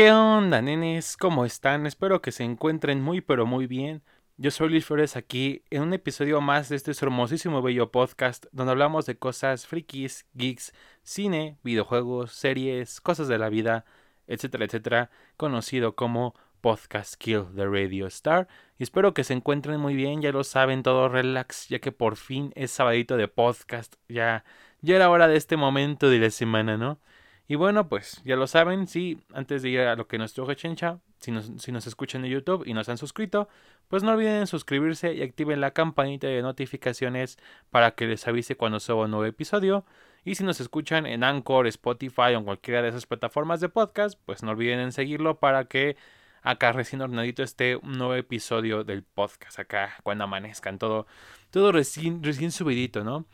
¿Qué onda, nenes? ¿Cómo están? Espero que se encuentren muy pero muy bien. Yo soy Luis Flores aquí en un episodio más de este hermosísimo bello podcast donde hablamos de cosas frikis, geeks, cine, videojuegos, series, cosas de la vida, etcétera, etcétera, conocido como Podcast Kill the Radio Star. Y espero que se encuentren muy bien, ya lo saben, todo relax, ya que por fin es sabadito de podcast, ya, ya era hora de este momento de la semana, ¿no? Y bueno, pues ya lo saben, sí, antes de ir a lo que nos truje Chencha, si nos, si nos escuchan en YouTube y nos han suscrito, pues no olviden suscribirse y activen la campanita de notificaciones para que les avise cuando suba un nuevo episodio. Y si nos escuchan en Anchor, Spotify o en cualquiera de esas plataformas de podcast, pues no olviden en seguirlo para que acá recién ordenadito esté un nuevo episodio del podcast, acá cuando amanezcan, todo, todo recién, recién subidito, ¿no?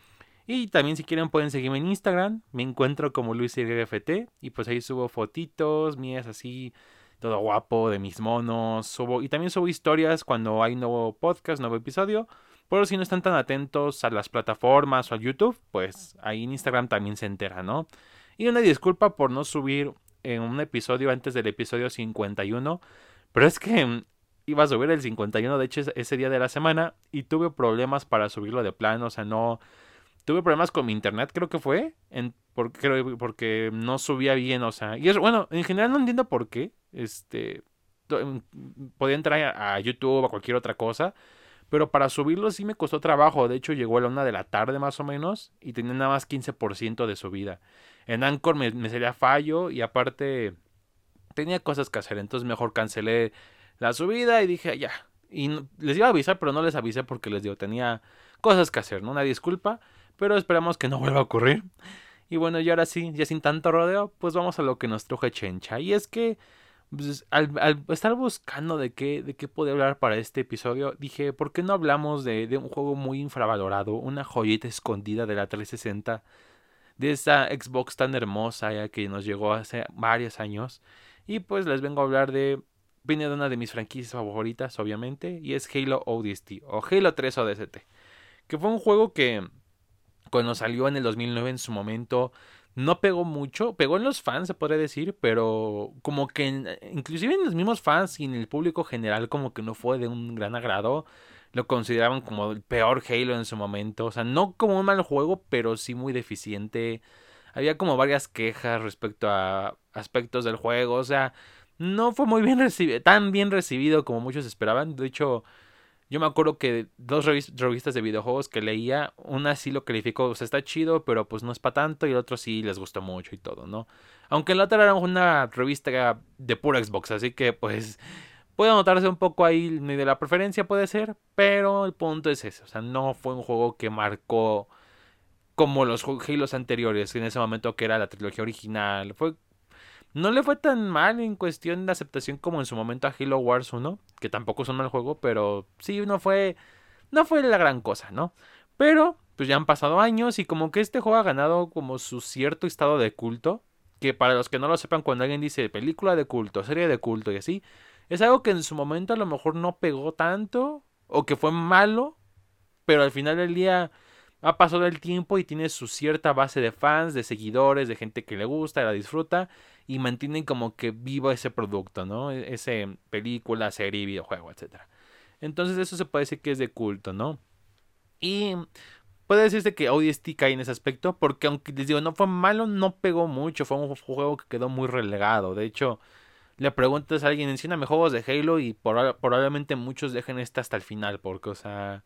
Y también si quieren pueden seguirme en Instagram. Me encuentro como LuisYFT. Y pues ahí subo fotitos mías así. Todo guapo de mis monos. Subo, y también subo historias cuando hay nuevo podcast, nuevo episodio. Pero si no están tan atentos a las plataformas o al YouTube, pues ahí en Instagram también se entera, ¿no? Y una disculpa por no subir en un episodio antes del episodio 51. Pero es que iba a subir el 51, de hecho, ese día de la semana. Y tuve problemas para subirlo de plano. O sea, no tuve problemas con mi internet, creo que fue, porque, no subía bien, o sea, y es bueno, en general no entiendo por qué, este, podía entrar a, YouTube o a cualquier otra cosa, pero para subirlo sí me costó trabajo, de hecho llegó a la una de la tarde más o menos y tenía nada más 15% de subida. En Anchor me, me salía fallo y aparte tenía cosas que hacer, entonces mejor cancelé la subida y dije ya. Y les iba a avisar, pero no les avisé porque les digo, tenía cosas que hacer, ¿no? Una disculpa pero esperamos que no vuelva a ocurrir. Y bueno, y ahora sí, ya sin tanto rodeo, pues vamos a lo que nos truje Chencha. Y es que pues, al, estar buscando de qué, de qué poder hablar para este episodio, dije, ¿por qué no hablamos de, de un juego muy infravalorado, una joyita escondida de la 360, de esa Xbox tan hermosa ya que nos llegó hace varios años? Y pues les vengo a hablar de, viene de una de mis franquicias favoritas, obviamente, y es Halo ODST, o Halo 3 ODST, que fue un juego que cuando salió en el 2009 en su momento no pegó mucho, pegó en los fans se podría decir, pero como que inclusive en los mismos fans y en el público general como que no fue de un gran agrado, lo consideraban como el peor Halo en su momento, o sea, no como un mal juego, pero sí muy deficiente. Había como varias quejas respecto a aspectos del juego, o sea, no fue muy bien recibido, tan bien recibido como muchos esperaban, de hecho yo me acuerdo que dos revistas de videojuegos que leía, una sí lo calificó, o sea, está chido, pero pues no es para tanto, y el otro sí les gustó mucho y todo, ¿no? Aunque la otra era una revista de pura Xbox, así que pues puede notarse un poco ahí ni de la preferencia puede ser, pero el punto es ese, o sea, no fue un juego que marcó como los Halo anteriores, en ese momento que era la trilogía original, fue no le fue tan mal en cuestión de aceptación como en su momento a Halo Wars 1, que tampoco es un mal juego, pero sí, no fue, no fue la gran cosa, ¿no? Pero, pues ya han pasado años y como que este juego ha ganado como su cierto estado de culto, que para los que no lo sepan, cuando alguien dice película de culto, serie de culto y así, es algo que en su momento a lo mejor no pegó tanto, o que fue malo, pero al final del día ha pasado el tiempo y tiene su cierta base de fans, de seguidores, de gente que le gusta, la disfruta y mantienen como que vivo ese producto, ¿no? E-, ese película, serie, videojuego, etc. Entonces eso se puede decir que es de culto, ¿no? Y puede decirse que ODST cae en ese aspecto porque aunque les digo no fue malo, no pegó mucho, fue un juego que quedó muy relegado. De hecho, le preguntas a alguien, enciéndame juegos de Halo y probablemente muchos dejen este hasta el final porque, o sea,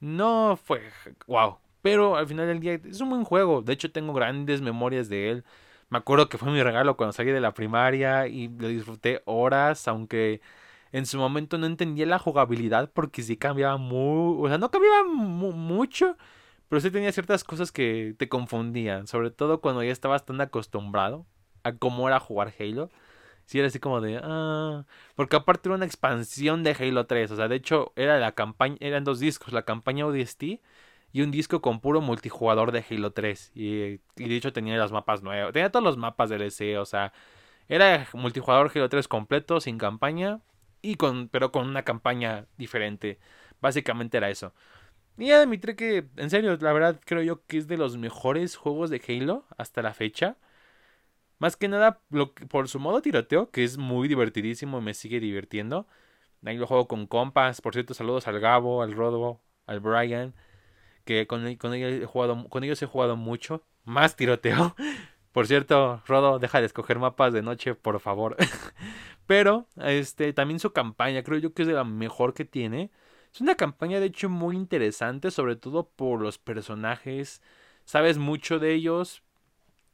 no fue wow. Pero al final del día es un buen juego. De hecho, tengo grandes memorias de él. Me acuerdo que fue mi regalo cuando salí de la primaria y lo disfruté horas, aunque en su momento no entendía la jugabilidad porque sí cambiaba muy, o sea, no cambiaba mucho, pero sí tenía ciertas cosas que te confundían, sobre todo cuando ya estabas tan acostumbrado a cómo era jugar Halo. Sí, era así como de, ah, porque aparte era una expansión de Halo 3, o sea, de hecho era la campaña, eran dos discos, la campaña ODST y un disco con puro multijugador de Halo 3. Y, de hecho tenía los mapas nuevos. Tenía todos los mapas del EC, o sea, era multijugador Halo 3 completo, sin campaña, y con, pero con una campaña diferente. Básicamente era eso. Y admitir que, en serio, la verdad creo yo que es de los mejores juegos de Halo hasta la fecha. Más que nada por su modo tiroteo, que es muy divertidísimo y me sigue divirtiendo. Ahí lo juego con compas. Por cierto, saludos al Gabo, al Rodo, al Brian. Que con, con, ellos he jugado, con ellos he jugado mucho. Más tiroteo. Por cierto, Rodo, deja de escoger mapas de noche, por favor. Pero, este, también su campaña, creo yo que es de la mejor que tiene. Es una campaña, de hecho, muy interesante, sobre todo por los personajes. Sabes mucho de ellos.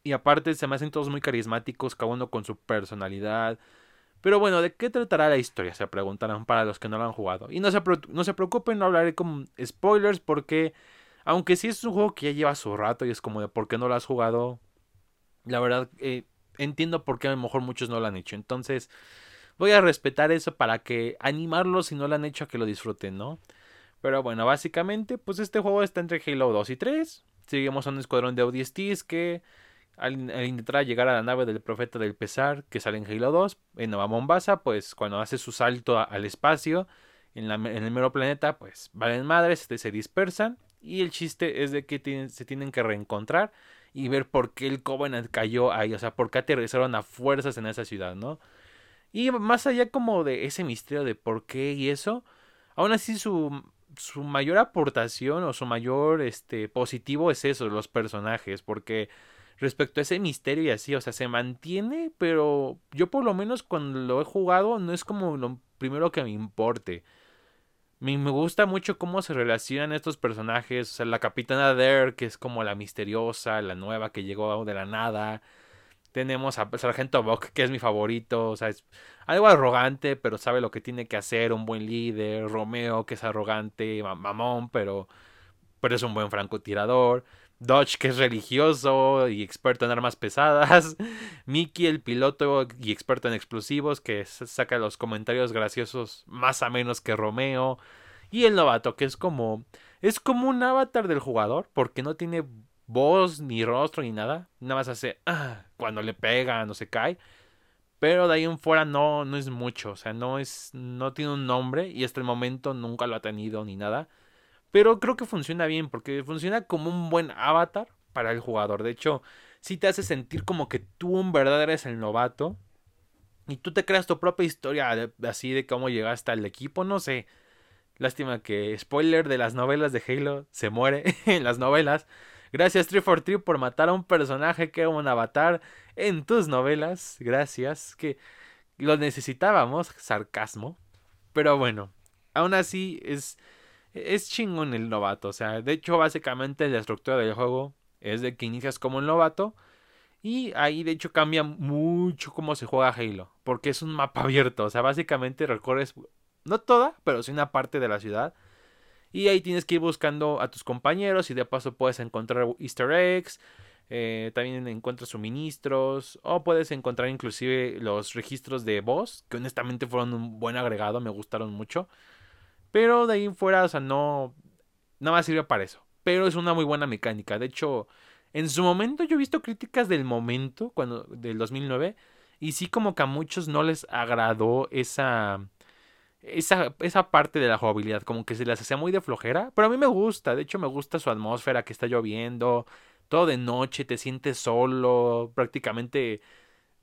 Y aparte se me hacen todos muy carismáticos, cada uno con su personalidad. Pero bueno, ¿de qué tratará la historia? Se preguntarán para los que no lo han jugado. Y no se, no se preocupen, no hablaré con spoilers porque, aunque sí es un juego que ya lleva su rato y es como de por qué no lo has jugado, la verdad eh, entiendo por qué a lo mejor muchos no lo han hecho. Entonces, voy a respetar eso para que animarlos si no lo han hecho a que lo disfruten, ¿no? Pero bueno, básicamente, pues este juego está entre Halo 2 y 3. Seguimos a un escuadrón de ODSTs que al, intentar llegar a la nave del profeta del pesar que sale en Halo 2, en Nueva Mombasa, pues cuando hace su salto al espacio en, en, el mero planeta, pues valen madres, se dispersan. Y el chiste es de que se tienen que reencontrar y ver por qué el Covenant cayó ahí, o sea, por qué aterrizaron a fuerzas en esa ciudad, ¿no? Y más allá como de ese misterio de por qué y eso, aún así su, su mayor aportación o su mayor este positivo es eso, los personajes, porque respecto a ese misterio y así, o sea, se mantiene, pero yo por lo menos cuando lo he jugado no es como lo primero que me importe. Me, gusta mucho cómo se relacionan estos personajes. O sea, la capitana Dare, que es como la misteriosa, la nueva que llegó de la nada. Tenemos a Sargento Buck, que es mi favorito. O sea, es algo arrogante, pero sabe lo que tiene que hacer. Un buen líder. Romeo, que es arrogante, mamón, pero, pero es un buen francotirador. Dodge, que es religioso y experto en armas pesadas. Mickey, el piloto y experto en explosivos, que saca los comentarios graciosos más a menos que Romeo. Y el novato, que es como. Es como un avatar del jugador, porque no tiene voz, ni rostro, ni nada. Nada más hace. Ah, cuando le pega, no se cae. Pero de ahí en fuera no, no es mucho. O sea, no es. No tiene un nombre. Y hasta el momento nunca lo ha tenido ni nada. Pero creo que funciona bien porque funciona como un buen avatar para el jugador. De hecho, sí te hace sentir como que tú en verdad eres el novato. Y tú te creas tu propia historia así de cómo llegaste al equipo. No sé. Lástima que, spoiler de las novelas de Halo, se muere en las novelas. Gracias 343 por matar a un personaje que era un avatar en tus novelas. Gracias, que lo necesitábamos, sarcasmo. Pero bueno, aún así es es chingón el novato. O sea, de hecho, básicamente la estructura del juego es de que inicias como un novato. Y ahí de hecho cambia mucho cómo se juega Halo. Porque es un mapa abierto. O sea, básicamente recorres, no toda, pero sí una parte de la ciudad. Y ahí tienes que ir buscando a tus compañeros y de paso puedes encontrar easter eggs. Eh, también encuentras suministros. O puedes encontrar inclusive los registros de voz. Que honestamente fueron un buen agregado. Me gustaron mucho. Pero de ahí fuera, o sea, no. Nada más sirve para eso. Pero es una muy buena mecánica. De hecho, en su momento yo he visto críticas del momento, cuando del 2009. Y sí, como que a muchos no les agradó esa. Esa, esa parte de la jugabilidad, como que se les hacía muy de flojera, pero a mí me gusta, de hecho me gusta su atmósfera, que está lloviendo, todo de noche, te sientes solo, prácticamente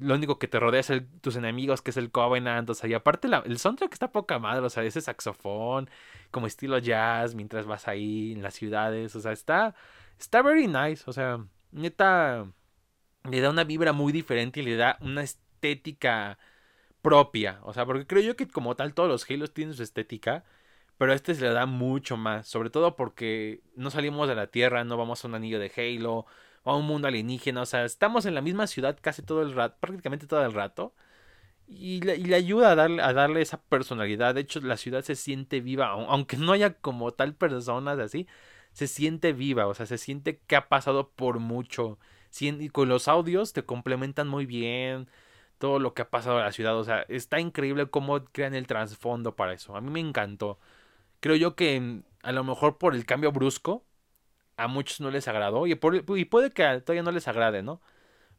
lo único que te rodea es tus enemigos, que es el Covenant, o sea, y aparte el soundtrack está poca madre, o sea, ese saxofón, como estilo jazz, mientras vas ahí en las ciudades, o sea, está, está very nice, o sea, neta, le da una vibra muy diferente y le da una estética propia, o sea, porque creo yo que como tal todos los Halos tienen su estética, pero a este se le da mucho más, sobre todo porque no salimos de la Tierra, no vamos a un anillo de Halo, a un mundo alienígena. O sea, estamos en la misma ciudad casi todo el rato, prácticamente todo el rato. Y le, ayuda a darle, a darle esa personalidad. De hecho, la ciudad se siente viva, aunque no haya como tal personas así, se siente viva, o sea, se siente que ha pasado por mucho. Y con los audios te complementan muy bien todo lo que ha pasado en la ciudad. O sea, está increíble cómo crean el trasfondo para eso. A mí me encantó. Creo yo que a lo mejor por el cambio brusco a muchos no les agradó y, puede que todavía no les agrade, ¿no?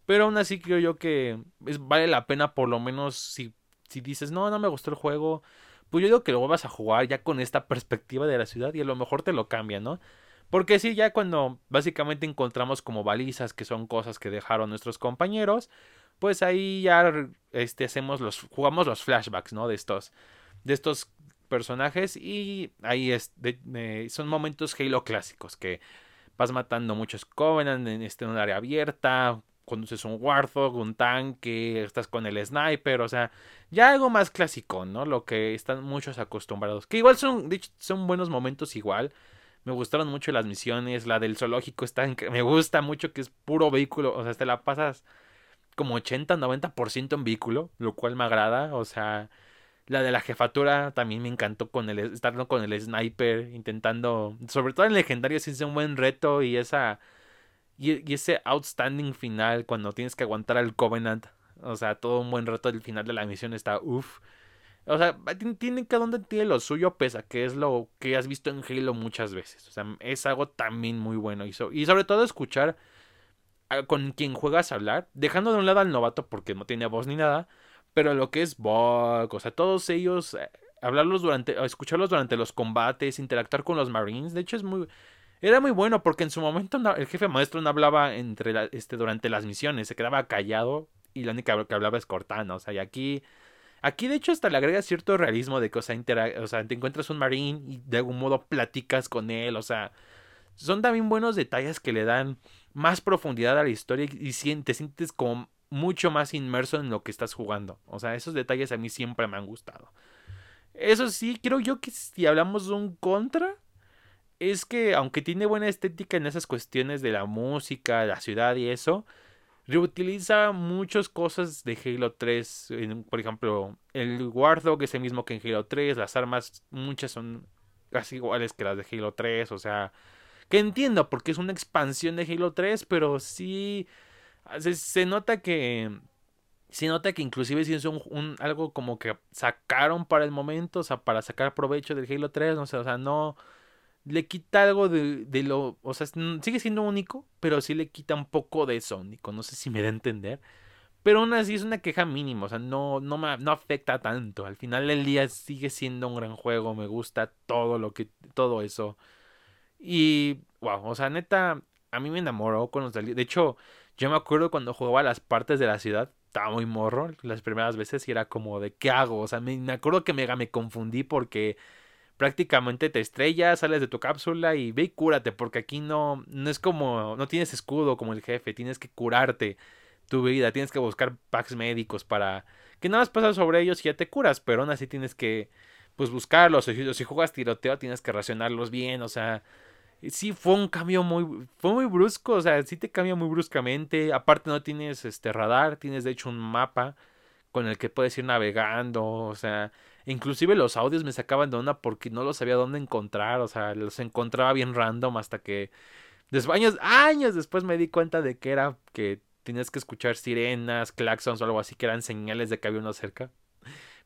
Pero aún así creo yo que vale la pena por lo menos si, si dices, no, no me gustó el juego, pues yo digo que lo vuelvas a jugar ya con esta perspectiva de la ciudad y a lo mejor te lo cambia, ¿no? Porque sí, ya cuando básicamente encontramos como balizas, que son cosas que dejaron nuestros compañeros, pues ahí ya este, hacemos los, jugamos los flashbacks, ¿no? De estos, de estos personajes y ahí es, son momentos Halo clásicos que vas matando muchos Covenant en, este, un área abierta, conduces un Warthog, un tanque, estás con el sniper, o sea, ya algo más clásico, ¿no? Lo que están muchos acostumbrados. Que igual son, son buenos momentos igual. Me gustaron mucho las misiones, la del zoológico está me gusta mucho que es puro vehículo, o sea, te la pasas como 80, 90% en vehículo, lo cual me agrada, o sea, la de la jefatura también me encantó con el estar con el sniper intentando, sobre todo en legendario sí es un buen reto y esa y, ese outstanding final cuando tienes que aguantar al Covenant. O sea, todo un buen rato del final de la misión está uff. O sea, tiene cada uno tiene lo suyo, pesa, que es lo que has visto en Halo muchas veces. O sea, es algo también muy bueno. Y, y sobre todo escuchar con quien juegas hablar, dejando de un lado al novato porque no tiene voz ni nada, pero lo que es Bug, o sea, todos ellos, eh, hablarlos durante, escucharlos durante los combates, interactuar con los Marines, de hecho es muy, era muy bueno porque en su momento el jefe maestro no hablaba entre este, durante las misiones, se quedaba callado y la única que hablaba es Cortana. O sea, y aquí, aquí de hecho hasta le agrega cierto realismo de que, o sea, o sea, te encuentras un marín y de algún modo platicas con él. O sea, son también buenos detalles que le dan más profundidad a la historia y te sientes como mucho más inmerso en lo que estás jugando. O sea, esos detalles a mí siempre me han gustado. Eso sí, creo yo que si hablamos de un contra, es que aunque tiene buena estética en esas cuestiones de la música, la ciudad y eso, reutiliza muchas cosas de Halo 3. por ejemplo, el Warthog es el mismo que en Halo 3, las armas muchas son casi iguales que las de Halo 3, o sea, que entiendo porque es una expansión de Halo 3, pero sí se, nota que se nota que inclusive si es un, algo como que sacaron para el momento, o sea, para sacar provecho del Halo 3, no sé, o sea, no le quita algo de, de, lo, o sea, sigue siendo único, pero sí le quita un poco de eso único, no sé si me da a entender. Pero aún así es una queja mínima, o sea, no, no, me, no afecta tanto. Al final del día sigue siendo un gran juego, me gusta todo lo que, todo eso. Y, wow, o sea, neta, a mí me enamoró con los De hecho, yo me acuerdo cuando jugaba las partes de la ciudad, estaba muy morro las primeras veces y era como de, ¿qué hago? O sea, me, me acuerdo que me, me confundí porque prácticamente te estrellas, sales de tu cápsula y ve y cúrate, porque aquí no, no es como, no tienes escudo como el jefe, tienes que curarte tu vida, tienes que buscar packs médicos para que nada más pasas sobre ellos y ya te curas, pero aún así tienes que, pues buscarlos, si, si juegas tiroteo tienes que racionarlos bien, o sea, sí fue un cambio muy, fue muy brusco, o sea, sí te cambia muy bruscamente, aparte no tienes este radar, tienes de hecho un mapa con el que puedes ir navegando, o sea, Inclusive los audios me sacaban de onda porque no los sabía dónde encontrar. O sea, los encontraba bien random hasta que después, años, años después me di cuenta de que era que tenías que escuchar sirenas, claxons o algo así que eran señales de que había uno cerca.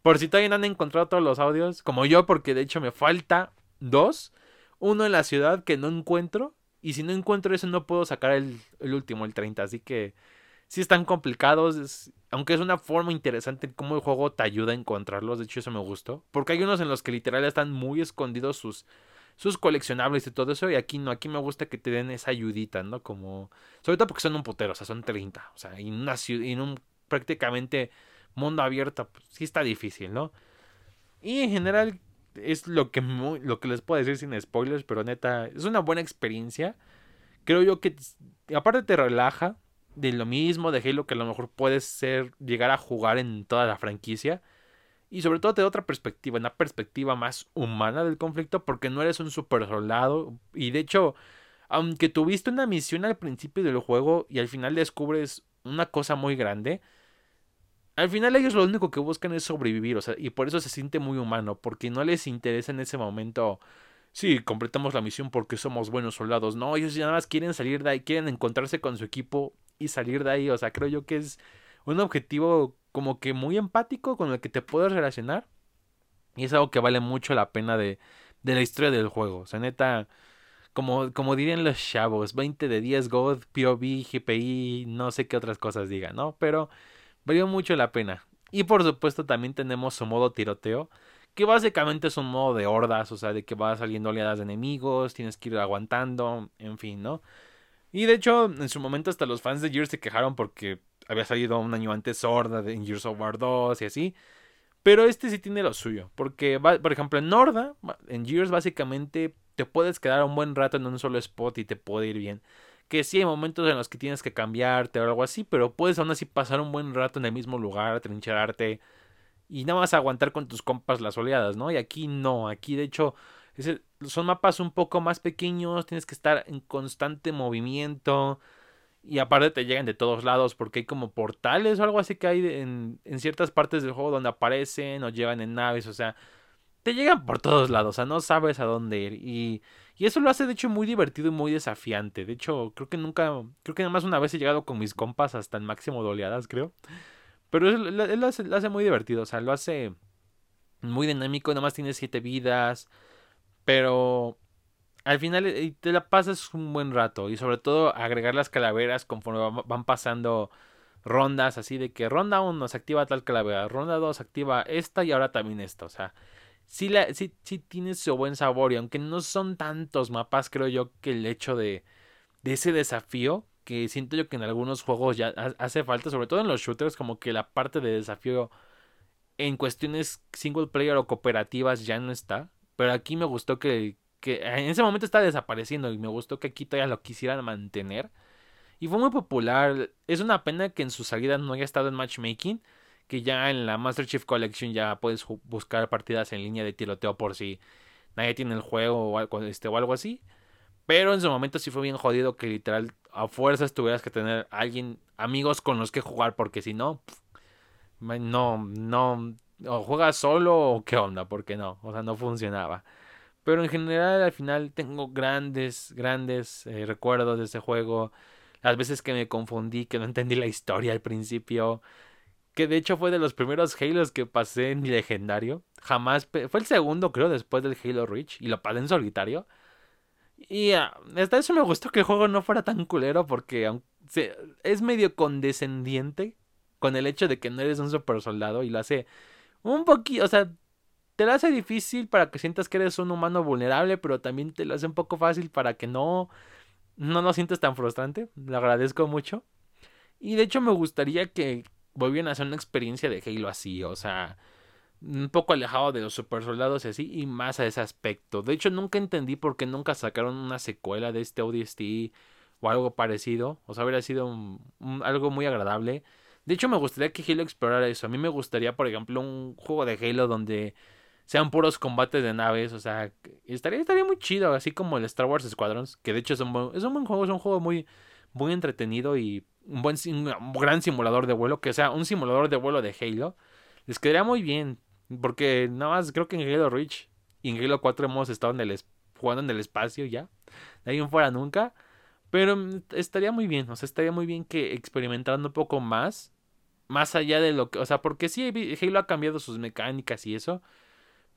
Por si todavía no han encontrado todos los audios, como yo, porque de hecho me falta dos. Uno en la ciudad que no encuentro. Y si no encuentro eso, no puedo sacar el, el último, el 30. Así que sí están complicados, aunque es una forma interesante cómo el juego te ayuda a encontrarlos, de hecho eso me gustó, porque hay unos en los que literal están muy escondidos sus sus coleccionables y todo eso, y aquí no, aquí me gusta que te den esa ayudita, ¿no? Como, sobre todo porque son un putero, o sea, son 30, o sea, en una ciudad, en un prácticamente mundo abierto, pues, sí está difícil, ¿no? Y en general es lo que, lo que les puedo decir sin spoilers, pero neta, es una buena experiencia. Creo yo que aparte te relaja, de lo mismo de Halo que a lo mejor puedes ser llegar a jugar en toda la franquicia y sobre todo te da otra perspectiva, una perspectiva más humana del conflicto porque no eres un super soldado y de hecho aunque tuviste una misión al principio del juego y al final descubres una cosa muy grande, al final ellos lo único que buscan es sobrevivir, o sea, y por eso se siente muy humano, porque no les interesa en ese momento, sí, completamos la misión porque somos buenos soldados, no, ellos nada más quieren salir de ahí, quieren encontrarse con su equipo y salir de ahí. O sea, creo yo que es un objetivo como que muy empático con el que te puedes relacionar. Y es algo que vale mucho la pena de, de la historia del juego. O sea, neta, como, como dirían los chavos, 20 de 10 God, POV, GPI, no sé qué otras cosas digan, ¿no? Pero valió mucho la pena. Y por supuesto también tenemos su modo tiroteo, que básicamente es un modo de hordas, o sea, de que va saliendo oleadas de enemigos, tienes que ir aguantando, en fin, ¿no? Y de hecho, en su momento hasta los fans de Gears se quejaron porque había salido un año antes Horda en Gears of War 2 y así. Pero este sí tiene lo suyo. Porque, por ejemplo, en Horda, en Gears básicamente te puedes quedar un buen rato en un solo spot y te puede ir bien. Que sí hay momentos en los que tienes que cambiarte o algo así, pero puedes aún así pasar un buen rato en el mismo lugar, trincherarte y nada más aguantar con tus compas las oleadas, ¿no? Y aquí no, aquí de hecho son mapas un poco más pequeños, tienes que estar en constante movimiento y aparte te llegan de todos lados porque hay como portales o algo así que hay en, en ciertas partes del juego donde aparecen o llevan en naves, o sea, te llegan por todos lados, o sea, no sabes a dónde ir y, y eso lo hace de hecho muy divertido y muy desafiante. De hecho, creo que nunca, creo que nada más una vez he llegado con mis compas hasta el máximo de oleadas, creo. Pero él, lo, hace, muy divertido, o sea, lo hace muy dinámico, nada más tiene siete vidas, pero al final eh, te la pasas un buen rato y sobre todo agregar las calaveras conforme van pasando rondas así de que ronda 1 se activa tal calavera, ronda 2 se activa esta y ahora también esta, o sea, sí, la, tiene su buen sabor y aunque no son tantos mapas, creo yo que el hecho de, de ese desafío que siento yo que en algunos juegos ya hace falta, sobre todo en los shooters, como que la parte de desafío en cuestiones single player o cooperativas ya no está. Pero aquí me gustó que, que en ese momento está desapareciendo y me gustó que aquí todavía lo quisieran mantener. Y fue muy popular. Es una pena que en su salida no haya estado en matchmaking. Que ya en la Master Chief Collection ya puedes buscar partidas en línea de tiroteo por si nadie tiene el juego o algo, este, o algo así. Pero en su momento sí fue bien jodido que literal a fuerzas tuvieras que tener alguien, amigos con los que jugar, porque si no, no, no, o juegas solo o qué onda, porque no, o sea, no funcionaba. Pero en general al final tengo grandes, grandes eh, recuerdos de ese juego. Las veces que me confundí, que no entendí la historia al principio. Que de hecho fue de los primeros Halos que pasé en legendario. Jamás, fue el segundo creo después del Halo Reach y lo pasé en solitario. Y ah, hasta eso me gustó que el juego no fuera tan culero porque es medio condescendiente con el hecho de que no eres un super soldado y lo hace un poquito, o sea, te lo hace difícil para que sientas que eres un humano vulnerable, pero también te lo hace un poco fácil para que no, no lo sientes tan frustrante. Lo agradezco mucho. Y de hecho me gustaría que volvieran a hacer una experiencia de Halo así, o sea, un poco alejado de los super soldados y así, y más a ese aspecto. De hecho, nunca entendí por qué nunca sacaron una secuela de este ODST o algo parecido. O sea, hubiera sido algo muy agradable. De hecho, me gustaría que Halo explorara eso. A mí me gustaría, por ejemplo, un juego de Halo donde sean puros combates de naves. O sea, estaría, estaría muy chido, así como el Star Wars Squadrons, que de hecho es un buen, es un buen juego, es un juego muy, muy entretenido y un buen gran simulador de vuelo, que sea un simulador de vuelo de Halo. Les quedaría muy bien. Porque nada más creo que en Halo Reach y en Halo 4 hemos estado en el jugando en el espacio ya. De ahí en fuera nunca. Pero estaría muy bien, o sea, estaría muy bien que experimentando un poco más. Más allá de lo que. O sea, porque sí, Halo ha cambiado sus mecánicas y eso.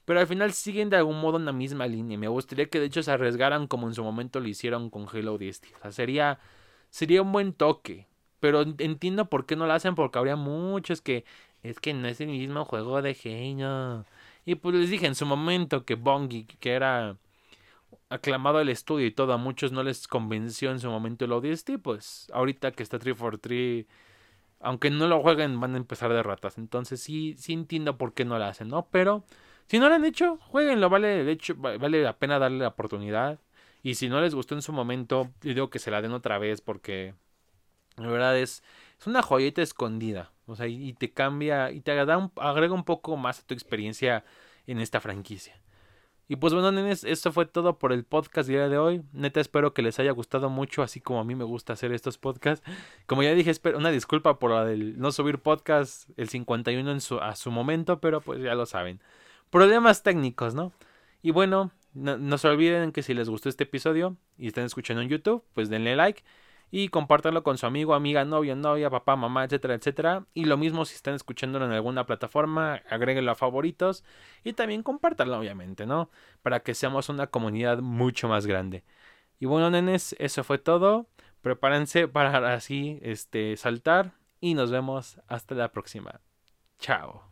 Pero al final siguen de algún modo en la misma línea. Me gustaría que de hecho se arriesgaran como en su momento lo hicieron con Halo 10. O sea, sería, sería un buen toque. Pero entiendo por qué no lo hacen, porque habría muchos que es que no es el mismo juego de Halo. Y pues les dije en su momento que Bungie, que era aclamado el estudio y todo, a muchos no les convenció en su momento el ODST, pues ahorita que está 343, aunque no lo jueguen, van a empezar de ratas. Entonces sí, sí entiendo por qué no lo hacen, ¿no? Pero si no lo han hecho, jueguenlo, vale, de hecho, vale la pena darle la oportunidad. Y si no les gustó en su momento, digo que se la den otra vez porque la verdad es, es una joyita escondida. O sea, y te cambia y te agrega un, agrega un poco más a tu experiencia en esta franquicia. Y pues bueno, nenes, esto fue todo por el podcast día de hoy. Neta, espero que les haya gustado mucho, así como a mí me gusta hacer estos podcasts. Como ya dije, espero, una disculpa por la del no subir podcast el 51 en su, a su momento, pero pues ya lo saben. Problemas técnicos, ¿no? Y bueno, no, no se olviden que si les gustó este episodio y están escuchando en YouTube, pues denle like y compártanlo con su amigo, amiga, novio, novia, papá, mamá, etcétera, etcétera. Y lo mismo si están escuchándolo en alguna plataforma, agréguenlo a favoritos y también compártanlo, obviamente, ¿no? Para que seamos una comunidad mucho más grande. Y bueno, nenes, eso fue todo. Prepárense para así este saltar y nos vemos hasta la próxima. Chao.